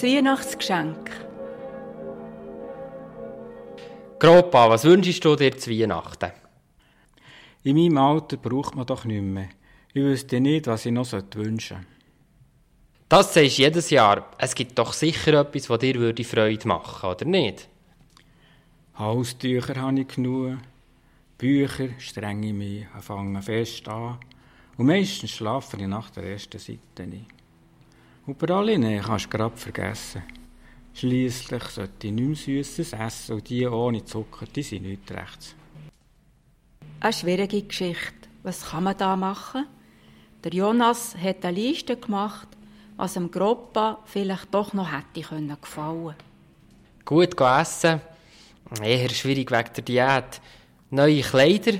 das Weihnachtsgeschenk. Gropa, was wünschst du dir zu Weihnachten? In meinem Alter braucht man doch nichts mehr. Ich wüsste nicht, was ich noch wünschen sollte. Das sagst du jedes Jahr. Es gibt doch sicher etwas, das dir würde Freude machen oder nicht? Haustücher habe ich genug. Bücher strenge ich mich, fangen fest an. Und meistens schlafe ich nach der ersten Seite nicht. Und Praline kannst du gerade vergessen. Schliesslich sollte ich nichts Süßes essen und die ohne Zucker, die sind nicht rechts. Eine schwierige Geschichte. Was kann man da machen? Der Jonas hat eine Liste gemacht, was dem Groppa vielleicht doch noch hätte können gefallen. Gut essen, eher schwierig wegen der Diät. Neue Kleider,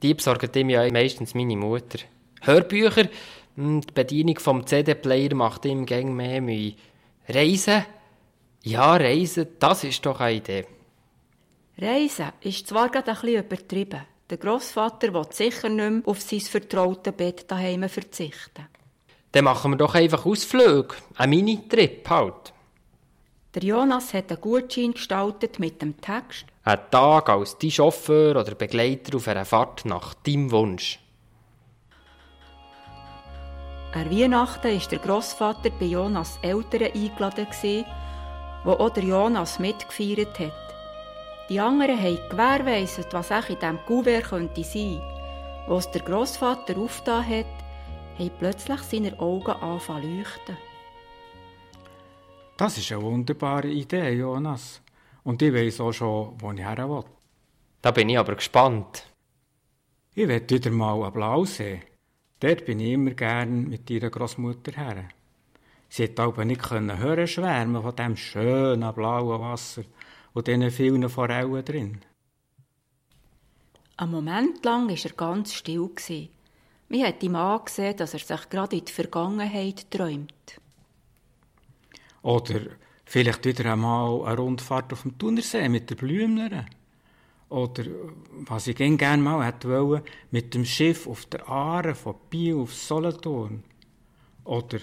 die besorgt ihm ja meistens meine Mutter. Hörbücher, die Bedienung vom CD-Player macht ihm gäng mehr Mühe. Reisen? Ja, Reisen, das ist doch eine Idee. Reisen ist zwar gerade ein bisschen übertrieben. Der Grossvater will sicher nicht mehr auf sein vertraute Bett daheim verzichten. Dann machen wir doch einfach Ausflüge. Ein Mini-Trip halt. Der Jonas hat einen Gutschein gestaltet mit dem Text. Ein Tag als dein Chauffeur oder Begleiter auf einer Fahrt nach deinem Wunsch. An Weihnachten war der Grossvater bei Jonas Eltern eingeladen, wo auch der Jonas mitgefeiert hat. Die anderen haben gewährleistet, was auch in diesem Kuvert könnte sein. Als der Grossvater aufgetan hat, haben plötzlich seine Augen anfangen leuchten. Das ist eine wunderbare Idee, Jonas. Und ich weiß auch schon, wo ich her will. Da bin ich aber gespannt. Ich werde wieder mal einen Blausee. Dort bin ich immer gern mit ihrer Großmutter her. Sie hat aber nicht hören schwärmen von dem schönen blauen Wasser und diesen vielen Forellen drin. Ein Moment lang war er ganz still. Man hat ihm angesehen, dass er sich gerade in die Vergangenheit träumt. Oder vielleicht wieder einmal eine Rundfahrt auf dem Thunersee mit der Blümler. Oder, was ich gerne mal hätte wollen, mit dem Schiff auf der Aare von Biel auf Solothurn. Oder,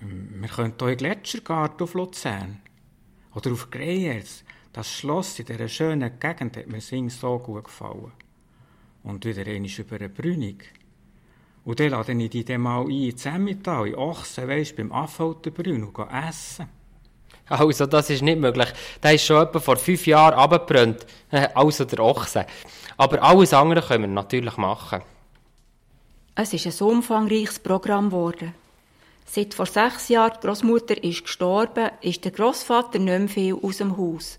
ähm, wir könnten auch in Gletschergarten auf Luzern. Oder auf Greyers. Das Schloss in dieser schönen Gegend hat mir Sing so gut gefallen. Und wieder einmal über eine Brünig. Und dann lade ich dich dann mal ein, in Zemmital, in Ochsen, weisst, beim Affolterbrünn und essen. Also, das ist nicht möglich. Der ist schon etwa vor fünf Jahren abgebrannt. Also der Ochse. Aber alles andere können wir natürlich machen. Es ist ein umfangreiches Programm geworden. Seit vor sechs Jahren die Großmutter ist gestorben, ist der Großvater nicht mehr viel aus dem Haus.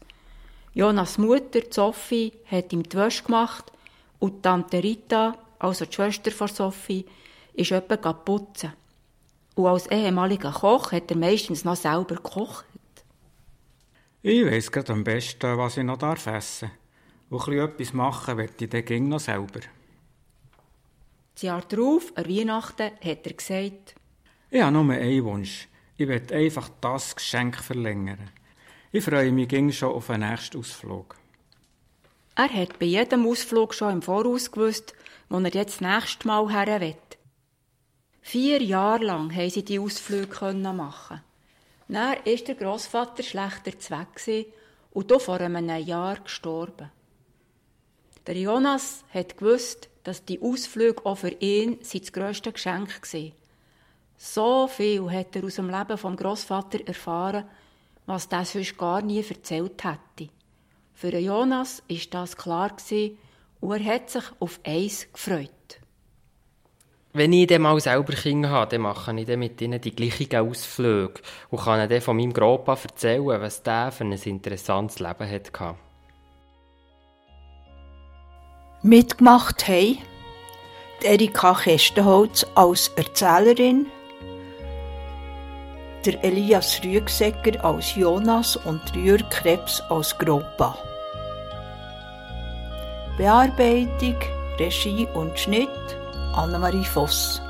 Jonas Mutter, Sophie, hat ihm die Wäsche gemacht und Tante Rita, also die Schwester von Sophie, ist etwa putzen. Und als ehemaliger Koch hat er meistens noch selber gekocht. Ich weiss gerade am besten, was ich noch darf essen darf. Und etwas machen will ich dann noch selber. Das Jahr darauf, an Weihnachten, hat er gesagt, ich habe nur einen Wunsch. Ich will einfach das Geschenk verlängern. Ich freue mich ging schon auf den nächsten Ausflug. Er hat bei jedem Ausflug schon im Voraus gewusst, wo er jetzt das nächste Mal her will. Vier Jahre lang haben sie die Ausflüge machen. Dann war der Grossvater schlechter Zweck und hier vor einem Jahr gestorben. Der Jonas hat gewusst, dass die Ausflüge auch für ihn sein grösste Geschenk waren. So viel hat er aus dem Leben vom Grossvater erfahren, was der sonst gar nie erzählt hätte. Für Jonas ist das klar und er hat sich auf eins gefreut. Wenn ich dann mal selber Kinder habe, dann mache ich dann mit ihnen die gleichen Ausflüge und kann dann von meinem Gropa erzählen, was der für ein interessantes Leben hatte. Mitgemacht haben Erika Kestenholz als Erzählerin, der Elias Rüegsecker als Jonas und Jürg Krebs als Gropa. Bearbeitung, Regie und Schnitt Anne Marie Foss.